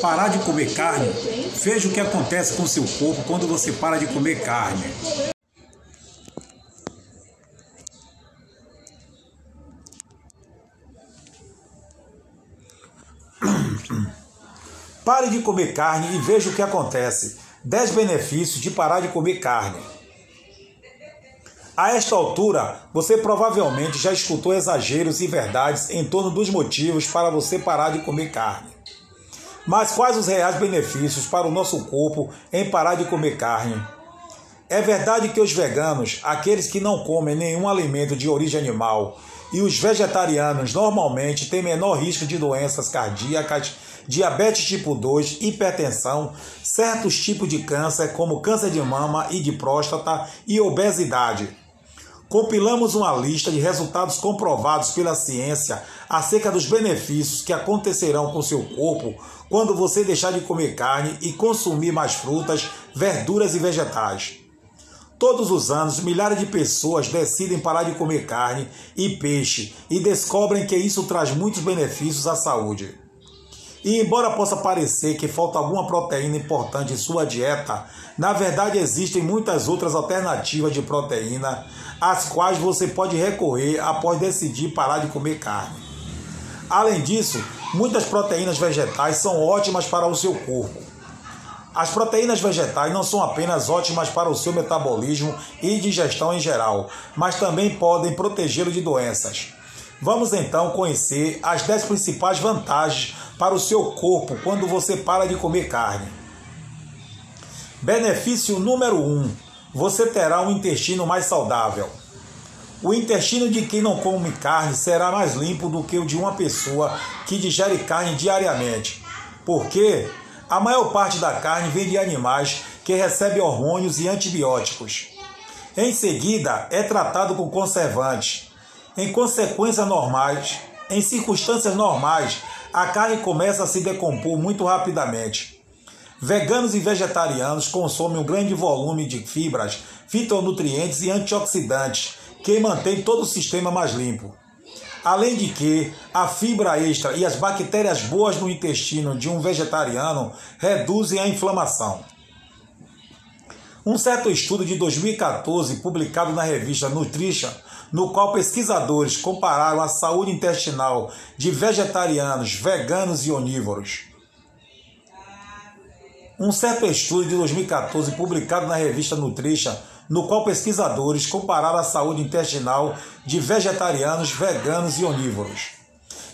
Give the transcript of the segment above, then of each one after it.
Parar de comer carne? Veja o que acontece com seu corpo quando você para de comer carne. Pare de comer carne e veja o que acontece. 10 benefícios de parar de comer carne. A esta altura, você provavelmente já escutou exageros e verdades em torno dos motivos para você parar de comer carne. Mas quais os reais benefícios para o nosso corpo em parar de comer carne? É verdade que os veganos, aqueles que não comem nenhum alimento de origem animal, e os vegetarianos normalmente têm menor risco de doenças cardíacas, diabetes tipo 2, hipertensão, certos tipos de câncer, como câncer de mama e de próstata e obesidade. Compilamos uma lista de resultados comprovados pela ciência acerca dos benefícios que acontecerão com seu corpo quando você deixar de comer carne e consumir mais frutas, verduras e vegetais. Todos os anos, milhares de pessoas decidem parar de comer carne e peixe e descobrem que isso traz muitos benefícios à saúde. E embora possa parecer que falta alguma proteína importante em sua dieta, na verdade existem muitas outras alternativas de proteína às quais você pode recorrer após decidir parar de comer carne. Além disso, muitas proteínas vegetais são ótimas para o seu corpo. As proteínas vegetais não são apenas ótimas para o seu metabolismo e digestão em geral, mas também podem protegê-lo de doenças. Vamos então conhecer as 10 principais vantagens para o seu corpo quando você para de comer carne. Benefício número 1: um, você terá um intestino mais saudável. O intestino de quem não come carne será mais limpo do que o de uma pessoa que digere carne diariamente. Porque a maior parte da carne vem de animais que recebem hormônios e antibióticos. Em seguida, é tratado com conservantes. Em consequências normais, em circunstâncias normais, a carne começa a se decompor muito rapidamente. Veganos e vegetarianos consomem um grande volume de fibras, fitonutrientes e antioxidantes que mantém todo o sistema mais limpo. Além de que a fibra extra e as bactérias boas no intestino de um vegetariano reduzem a inflamação. Um certo estudo de 2014, publicado na revista Nutrition, no qual pesquisadores compararam a saúde intestinal de vegetarianos, veganos e onívoros. Um certo estudo de 2014, publicado na revista Nutrition, no qual pesquisadores compararam a saúde intestinal de vegetarianos, veganos e onívoros.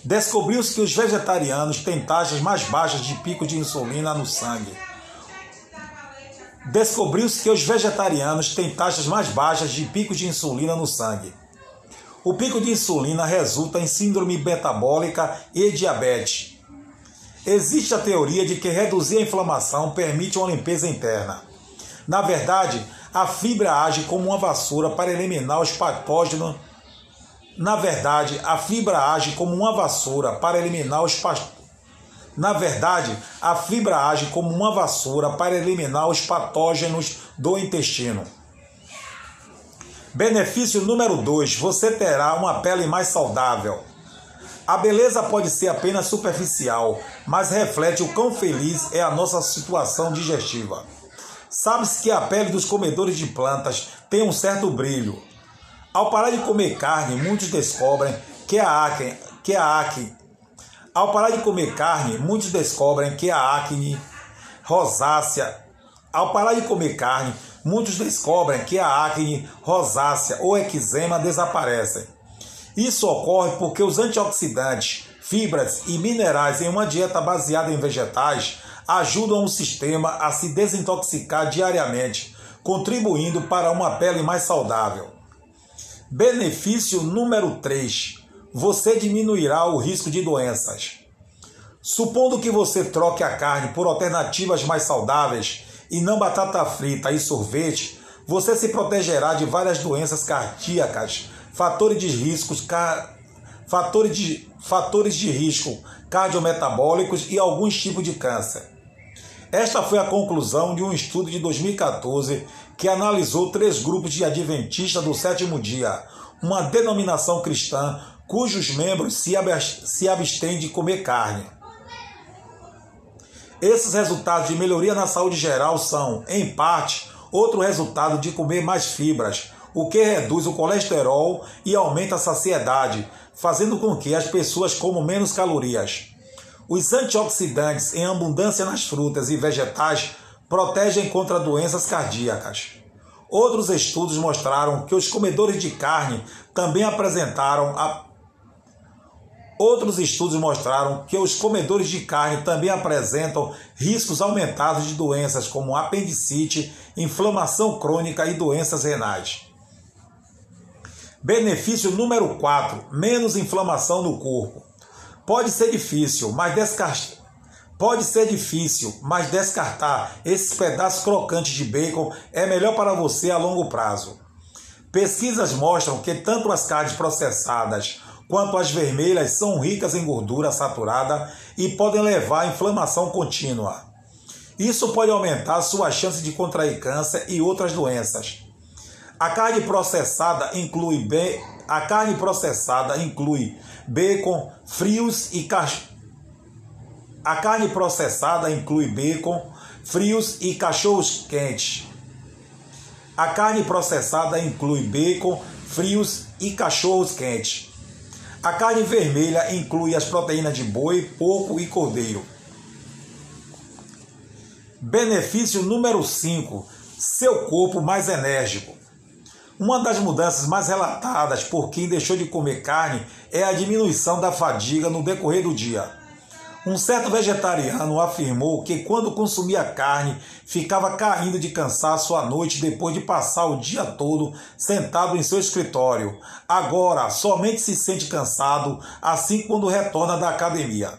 Descobriu-se que os vegetarianos têm taxas mais baixas de pico de insulina no sangue. Descobriu-se que os vegetarianos têm taxas mais baixas de pico de insulina no sangue. O pico de insulina resulta em síndrome metabólica e diabetes. Existe a teoria de que reduzir a inflamação permite uma limpeza interna. Na verdade, a fibra age como uma vassoura para eliminar os patógenos. Na verdade, a fibra age como uma vassoura para eliminar os Na verdade, a fibra age como uma vassoura para eliminar os patógenos do intestino. Benefício número 2: você terá uma pele mais saudável. A beleza pode ser apenas superficial, mas reflete o quão feliz é a nossa situação digestiva. Sabe-se que a pele dos comedores de plantas tem um certo brilho. Ao parar de comer carne, muitos descobrem que a acne, que a acne. Ao parar de comer carne, muitos descobrem que a acne rosácea. Ao parar de comer carne, muitos descobrem que a acne rosácea ou eczema desaparecem. Isso ocorre porque os antioxidantes, fibras e minerais em uma dieta baseada em vegetais ajudam o sistema a se desintoxicar diariamente, contribuindo para uma pele mais saudável. Benefício número 3: você diminuirá o risco de doenças. Supondo que você troque a carne por alternativas mais saudáveis e não batata frita e sorvete, você se protegerá de várias doenças cardíacas, fatores de riscos, fatores de, fatores de risco cardiometabólicos e alguns tipos de câncer. Esta foi a conclusão de um estudo de 2014 que analisou três grupos de adventistas do sétimo dia, uma denominação cristã cujos membros se abstêm de comer carne. Esses resultados de melhoria na saúde geral são, em parte, outro resultado de comer mais fibras, o que reduz o colesterol e aumenta a saciedade, fazendo com que as pessoas comam menos calorias. Os antioxidantes em abundância nas frutas e vegetais protegem contra doenças cardíacas. Outros estudos mostraram que os comedores de carne também apresentaram a... Outros estudos mostraram que os comedores de carne também apresentam riscos aumentados de doenças como apendicite, inflamação crônica e doenças renais. Benefício número 4: menos inflamação no corpo. Pode ser difícil, mas descarte Pode ser difícil, mas descartar esses pedaços crocantes de bacon é melhor para você a longo prazo. Pesquisas mostram que tanto as carnes processadas quanto as vermelhas são ricas em gordura saturada e podem levar à inflamação contínua. Isso pode aumentar sua chance de contrair câncer e outras doenças. A carne processada inclui be... a carne processada inclui bacon, frios e cach... A carne processada inclui bacon, frios e cachorros quentes. A carne processada inclui bacon, frios e cachorros quentes. A carne vermelha inclui as proteínas de boi, porco e cordeiro. Benefício número 5: seu corpo mais enérgico. Uma das mudanças mais relatadas por quem deixou de comer carne é a diminuição da fadiga no decorrer do dia. Um certo vegetariano afirmou que quando consumia carne ficava caindo de cansaço à noite depois de passar o dia todo sentado em seu escritório. Agora somente se sente cansado assim quando retorna da academia.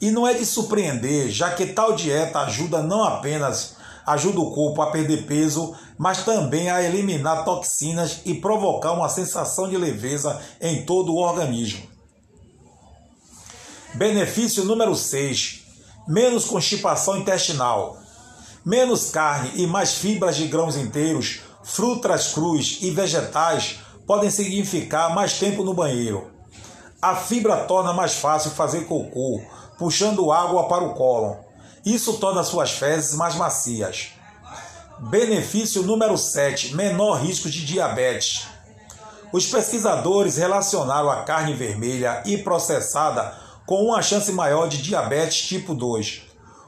E não é de surpreender, já que tal dieta ajuda não apenas ajuda o corpo a perder peso, mas também a eliminar toxinas e provocar uma sensação de leveza em todo o organismo. Benefício número 6: menos constipação intestinal. Menos carne e mais fibras de grãos inteiros, frutas cruas e vegetais podem significar mais tempo no banheiro. A fibra torna mais fácil fazer cocô, puxando água para o cólon. Isso torna suas fezes mais macias. Benefício número 7: menor risco de diabetes. Os pesquisadores relacionaram a carne vermelha e processada com uma chance maior de diabetes tipo 2.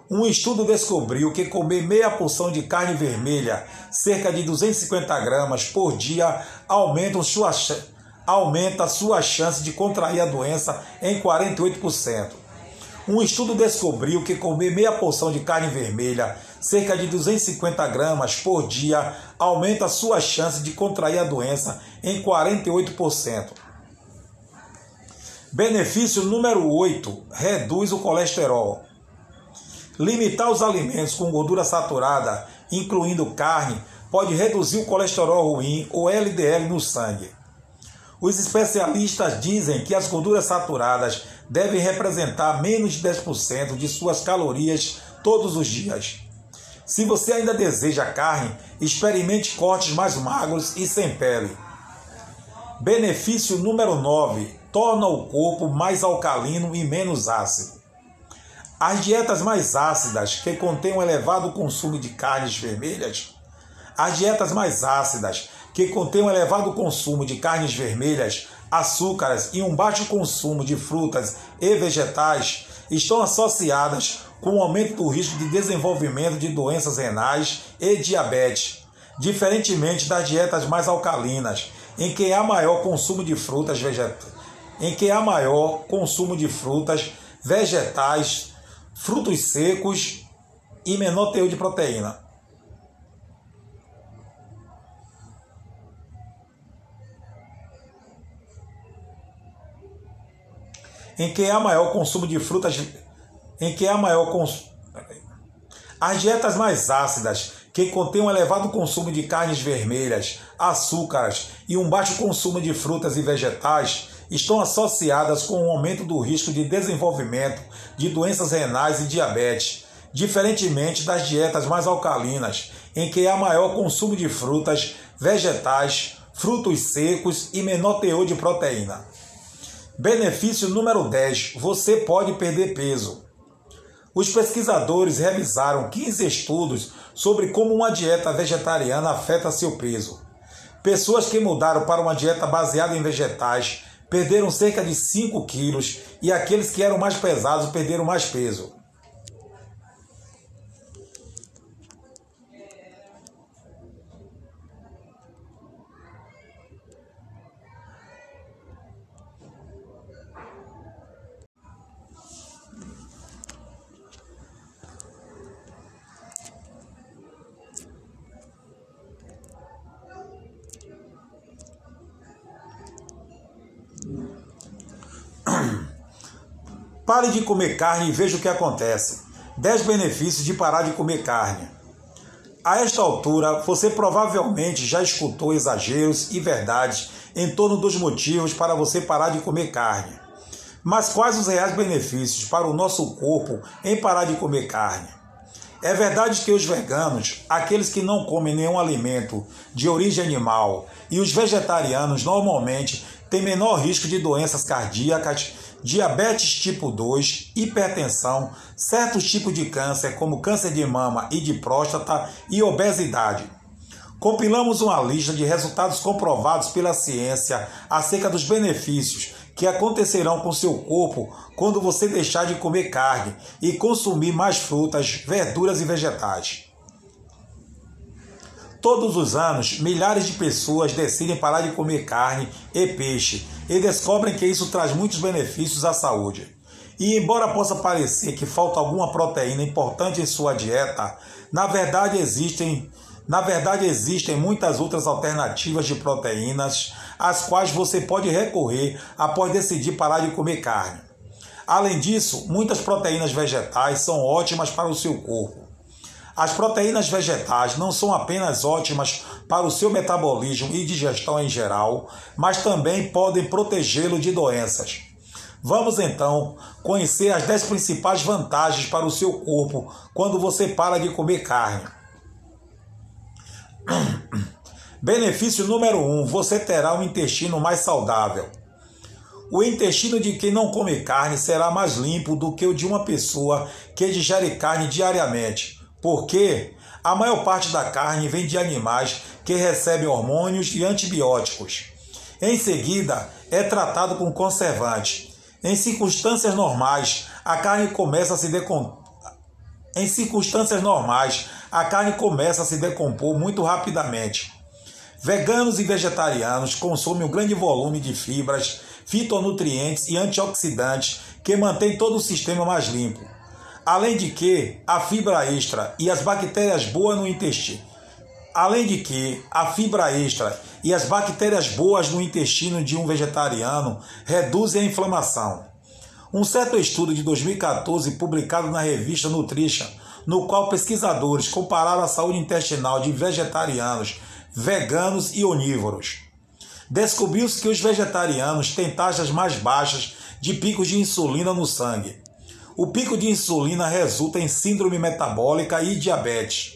Um estudo descobriu que comer meia porção de carne vermelha, cerca de 250 gramas por dia, aumenta sua, aumenta sua chance de contrair a doença em 48%. Um estudo descobriu que comer meia porção de carne vermelha, cerca de 250 gramas por dia, aumenta sua chance de contrair a doença em 48%. Benefício número 8: reduz o colesterol. Limitar os alimentos com gordura saturada, incluindo carne, pode reduzir o colesterol ruim ou LDL no sangue. Os especialistas dizem que as gorduras saturadas devem representar menos de 10% de suas calorias todos os dias. Se você ainda deseja carne, experimente cortes mais magros e sem pele. Benefício número 9: torna o corpo mais alcalino e menos ácido. As dietas mais ácidas, que contêm um elevado consumo de carnes vermelhas, as dietas mais ácidas, que contêm um elevado consumo de carnes vermelhas, açúcares e um baixo consumo de frutas e vegetais, estão associadas com o aumento do risco de desenvolvimento de doenças renais e diabetes, diferentemente das dietas mais alcalinas, em que há maior consumo de frutas vegetais em que há maior consumo de frutas, vegetais, frutos secos e menor teor de proteína. Em que há maior consumo de frutas, em que há maior consumo. As dietas mais ácidas, que contêm um elevado consumo de carnes vermelhas, açúcares e um baixo consumo de frutas e vegetais, estão associadas com o aumento do risco de desenvolvimento de doenças renais e diabetes, diferentemente das dietas mais alcalinas, em que há maior consumo de frutas, vegetais, frutos secos e menor teor de proteína. Benefício número 10: você pode perder peso. Os pesquisadores revisaram 15 estudos sobre como uma dieta vegetariana afeta seu peso. Pessoas que mudaram para uma dieta baseada em vegetais perderam cerca de 5 quilos e aqueles que eram mais pesados perderam mais peso. Pare de comer carne e veja o que acontece. 10 benefícios de parar de comer carne. A esta altura, você provavelmente já escutou exageros e verdades em torno dos motivos para você parar de comer carne. Mas quais os reais benefícios para o nosso corpo em parar de comer carne? É verdade que os veganos, aqueles que não comem nenhum alimento de origem animal, e os vegetarianos normalmente têm menor risco de doenças cardíacas diabetes tipo 2, hipertensão, certos tipos de câncer, como câncer de mama e de próstata, e obesidade. Compilamos uma lista de resultados comprovados pela ciência acerca dos benefícios que acontecerão com seu corpo quando você deixar de comer carne e consumir mais frutas, verduras e vegetais. Todos os anos, milhares de pessoas decidem parar de comer carne e peixe e descobrem que isso traz muitos benefícios à saúde. E embora possa parecer que falta alguma proteína importante em sua dieta, na verdade existem, na verdade existem muitas outras alternativas de proteínas às quais você pode recorrer após decidir parar de comer carne. Além disso, muitas proteínas vegetais são ótimas para o seu corpo. As proteínas vegetais não são apenas ótimas para o seu metabolismo e digestão em geral, mas também podem protegê-lo de doenças. Vamos então conhecer as 10 principais vantagens para o seu corpo quando você para de comer carne. Benefício número 1: um, você terá um intestino mais saudável. O intestino de quem não come carne será mais limpo do que o de uma pessoa que digere carne diariamente porque a maior parte da carne vem de animais que recebem hormônios e antibióticos. Em seguida, é tratado com conservante. Em circunstâncias normais, a carne começa a se decompor. Em circunstâncias normais, a carne começa a se decompor muito rapidamente. Veganos e vegetarianos consomem um grande volume de fibras, fitonutrientes e antioxidantes que mantém todo o sistema mais limpo. Além de que a fibra extra e as bactérias boas no intestino. Além de que a fibra extra e as bactérias boas no intestino de um vegetariano reduzem a inflamação. Um certo estudo de 2014 publicado na revista Nutrition, no qual pesquisadores compararam a saúde intestinal de vegetarianos, veganos e onívoros. Descobriu-se que os vegetarianos têm taxas mais baixas de picos de insulina no sangue o pico de insulina resulta em síndrome metabólica e diabetes.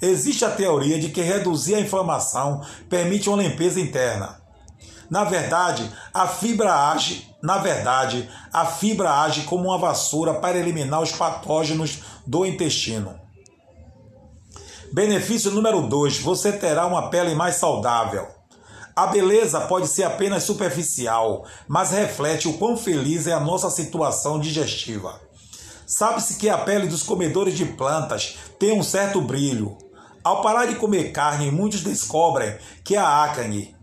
Existe a teoria de que reduzir a inflamação permite uma limpeza interna. Na verdade, a fibra age, na verdade, a fibra age como uma vassoura para eliminar os patógenos do intestino. Benefício número 2: você terá uma pele mais saudável. A beleza pode ser apenas superficial, mas reflete o quão feliz é a nossa situação digestiva. Sabe-se que a pele dos comedores de plantas tem um certo brilho. Ao parar de comer carne, muitos descobrem que a acne,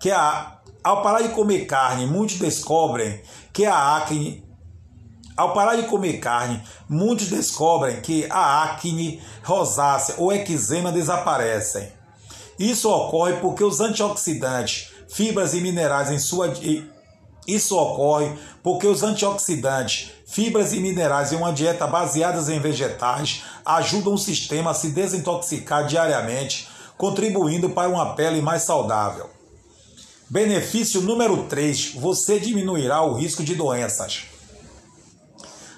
que a ao parar de comer carne, muitos descobrem que a acne ao parar de comer carne, muitos descobrem que a acne rosácea ou eczema desaparecem. Isso ocorre porque os antioxidantes, fibras e minerais em sua isso ocorre porque os antioxidantes, fibras e minerais em uma dieta baseadas em vegetais ajudam o sistema a se desintoxicar diariamente, contribuindo para uma pele mais saudável. Benefício número 3: você diminuirá o risco de doenças.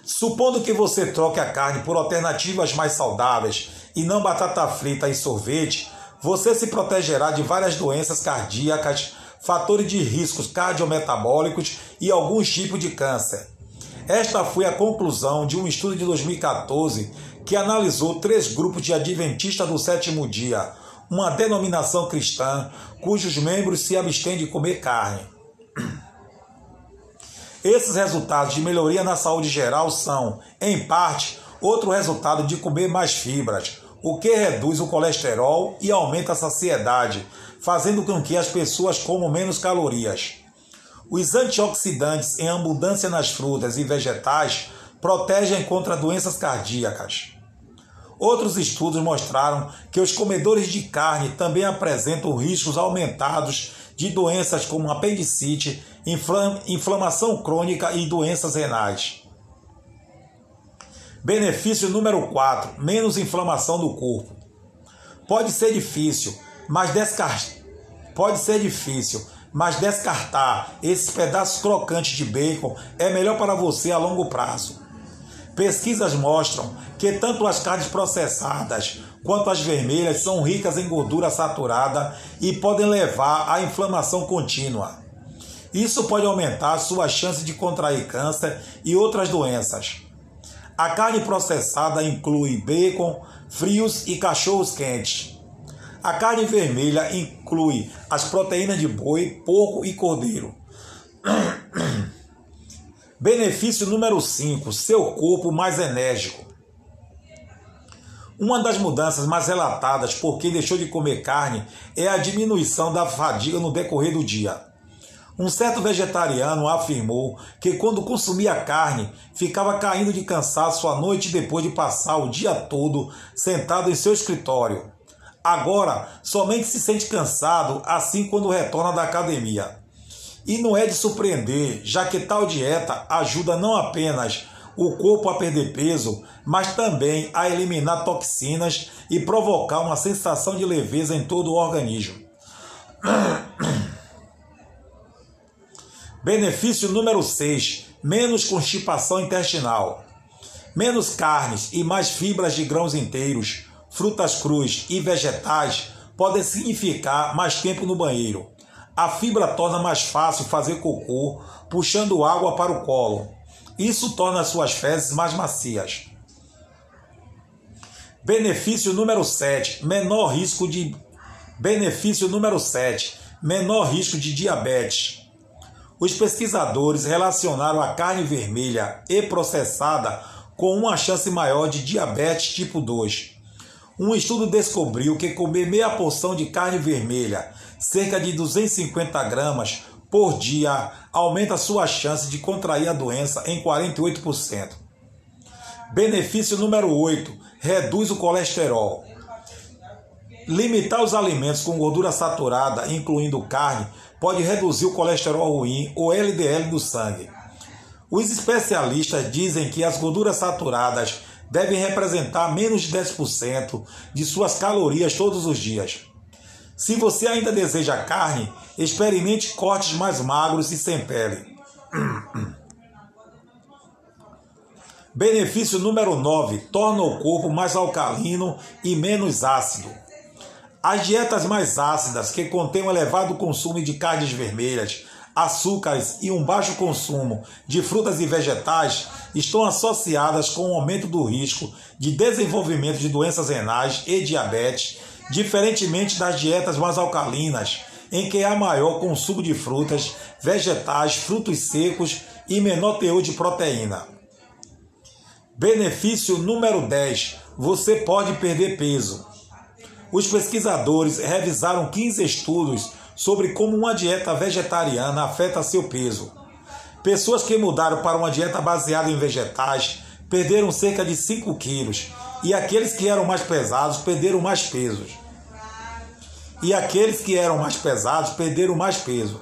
Supondo que você troque a carne por alternativas mais saudáveis e não batata frita e sorvete, você se protegerá de várias doenças cardíacas, fatores de riscos cardiometabólicos e alguns tipos de câncer. Esta foi a conclusão de um estudo de 2014 que analisou três grupos de adventistas do sétimo dia, uma denominação cristã cujos membros se abstêm de comer carne. Esses resultados de melhoria na saúde geral são, em parte, outro resultado de comer mais fibras, o que reduz o colesterol e aumenta a saciedade, fazendo com que as pessoas comam menos calorias. Os antioxidantes em abundância nas frutas e vegetais protegem contra doenças cardíacas. Outros estudos mostraram que os comedores de carne também apresentam riscos aumentados de doenças como apendicite, inflamação crônica e doenças renais. Benefício número 4: menos inflamação do corpo. Pode ser difícil, mas descartar pode ser difícil, mas descartar esses pedaços crocantes de bacon é melhor para você a longo prazo. Pesquisas mostram que tanto as carnes processadas quanto as vermelhas são ricas em gordura saturada e podem levar à inflamação contínua. Isso pode aumentar sua chance de contrair câncer e outras doenças. A carne processada inclui bacon, frios e cachorros quentes. A carne vermelha inclui as proteínas de boi, porco e cordeiro. Benefício número 5: seu corpo mais enérgico. Uma das mudanças mais relatadas por quem deixou de comer carne é a diminuição da fadiga no decorrer do dia. Um certo vegetariano afirmou que quando consumia carne, ficava caindo de cansaço à noite depois de passar o dia todo sentado em seu escritório. Agora, somente se sente cansado assim quando retorna da academia. E não é de surpreender, já que tal dieta ajuda não apenas o corpo a perder peso, mas também a eliminar toxinas e provocar uma sensação de leveza em todo o organismo. Benefício número 6: menos constipação intestinal. Menos carnes e mais fibras de grãos inteiros, frutas cruas e vegetais podem significar mais tempo no banheiro. A fibra torna mais fácil fazer cocô, puxando água para o colo. Isso torna suas fezes mais macias. Benefício número 7: menor risco de Benefício número 7: menor risco de diabetes. Os pesquisadores relacionaram a carne vermelha e processada com uma chance maior de diabetes tipo 2. Um estudo descobriu que comer meia porção de carne vermelha, cerca de 250 gramas por dia, aumenta sua chance de contrair a doença em 48%. Benefício número 8: reduz o colesterol. Limitar os alimentos com gordura saturada, incluindo carne, pode reduzir o colesterol ruim, ou LDL, do sangue. Os especialistas dizem que as gorduras saturadas devem representar menos de 10% de suas calorias todos os dias. Se você ainda deseja carne, experimente cortes mais magros e sem pele. Benefício número 9: torna o corpo mais alcalino e menos ácido. As dietas mais ácidas, que contêm um elevado consumo de carnes vermelhas, açúcares e um baixo consumo de frutas e vegetais, estão associadas com o aumento do risco de desenvolvimento de doenças renais e diabetes, diferentemente das dietas mais alcalinas, em que há maior consumo de frutas, vegetais, frutos secos e menor teor de proteína. Benefício número 10: você pode perder peso. Os pesquisadores revisaram 15 estudos sobre como uma dieta vegetariana afeta seu peso. Pessoas que mudaram para uma dieta baseada em vegetais perderam cerca de 5 quilos, e aqueles que eram mais pesados perderam mais. E aqueles que eram mais pesados perderam mais peso.